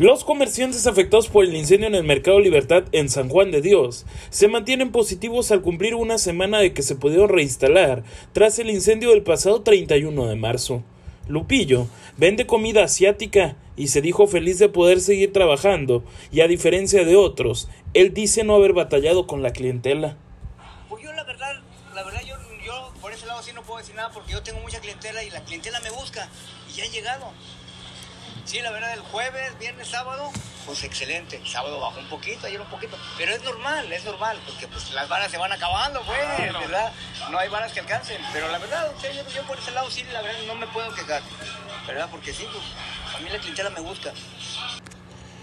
Los comerciantes afectados por el incendio en el Mercado Libertad en San Juan de Dios se mantienen positivos al cumplir una semana de que se pudieron reinstalar tras el incendio del pasado 31 de marzo. Lupillo vende comida asiática y se dijo feliz de poder seguir trabajando y a diferencia de otros, él dice no haber batallado con la clientela. Pues yo la verdad, la verdad yo, yo por ese lado sí no puedo decir nada porque yo tengo mucha clientela y la clientela me busca y ya han llegado. Sí, la verdad, el jueves, viernes, sábado, pues excelente. El sábado bajó un poquito, ayer un poquito. Pero es normal, es normal, porque pues las varas se van acabando, pues, ¿verdad? No hay varas que alcancen. Pero la verdad, yo, yo, por ese lado sí, la verdad, no me puedo quejar. ¿Verdad? Porque sí, pues, a mí la clientela me busca.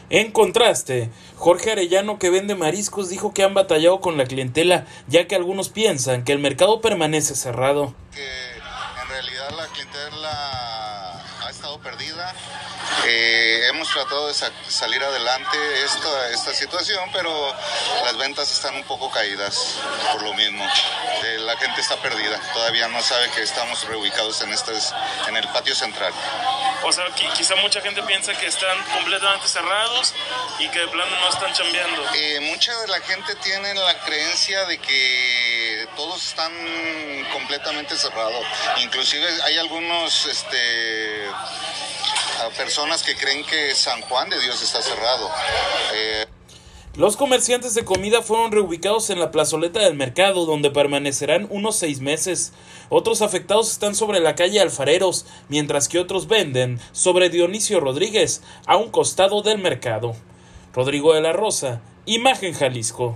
En contraste, Jorge Arellano, que vende mariscos, dijo que han batallado con la clientela, ya que algunos piensan que el mercado permanece cerrado. Que en realidad la clientela ha estado perdida eh, hemos tratado de salir adelante esta, esta situación, pero las ventas están un poco caídas por lo mismo. Eh, la gente está perdida, todavía no sabe que estamos reubicados en, este, en el patio central. O sea, quizá mucha gente piensa que están completamente cerrados y que de plano no están chambeando. Eh, mucha de la gente tiene la creencia de que todos están completamente cerrados. Inclusive hay algunos este, personas que creen que San Juan de Dios está cerrado. Eh, los comerciantes de comida fueron reubicados en la plazoleta del mercado, donde permanecerán unos seis meses. Otros afectados están sobre la calle Alfareros, mientras que otros venden sobre Dionisio Rodríguez, a un costado del mercado. Rodrigo de la Rosa, Imagen Jalisco.